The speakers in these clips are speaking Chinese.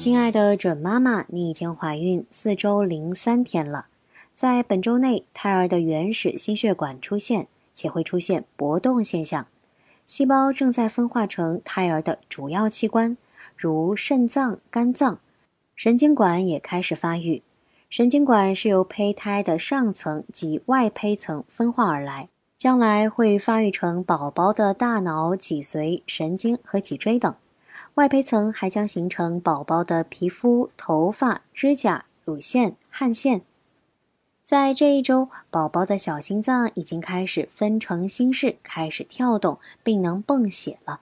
亲爱的准妈妈，你已经怀孕四周零三天了。在本周内，胎儿的原始心血管出现，且会出现搏动现象，细胞正在分化成胎儿的主要器官，如肾脏、肝脏，神经管也开始发育。神经管是由胚胎的上层及外胚层分化而来，将来会发育成宝宝的大脑、脊髓、神经和脊椎等。外胚层还将形成宝宝的皮肤、头发、指甲、乳腺、汗腺。在这一周，宝宝的小心脏已经开始分成心室，开始跳动，并能泵血了。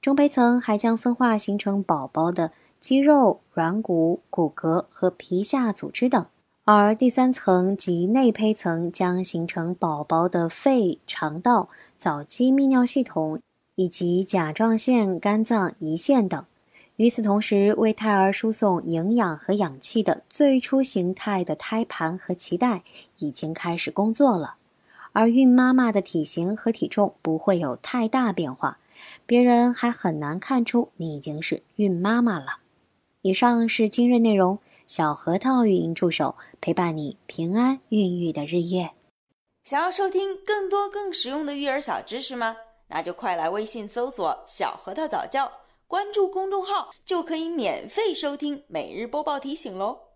中胚层还将分化形成宝宝的肌肉、软骨、骨骼和皮下组织等，而第三层及内胚层将形成宝宝的肺、肠道、早期泌尿系统。以及甲状腺、肝脏、胰腺等。与此同时，为胎儿输送营养和氧气的最初形态的胎盘和脐带已经开始工作了。而孕妈妈的体型和体重不会有太大变化，别人还很难看出你已经是孕妈妈了。以上是今日内容，小核桃语音助手陪伴你平安孕育的日夜。想要收听更多更实用的育儿小知识吗？那就快来微信搜索“小核桃早教”，关注公众号就可以免费收听每日播报提醒喽。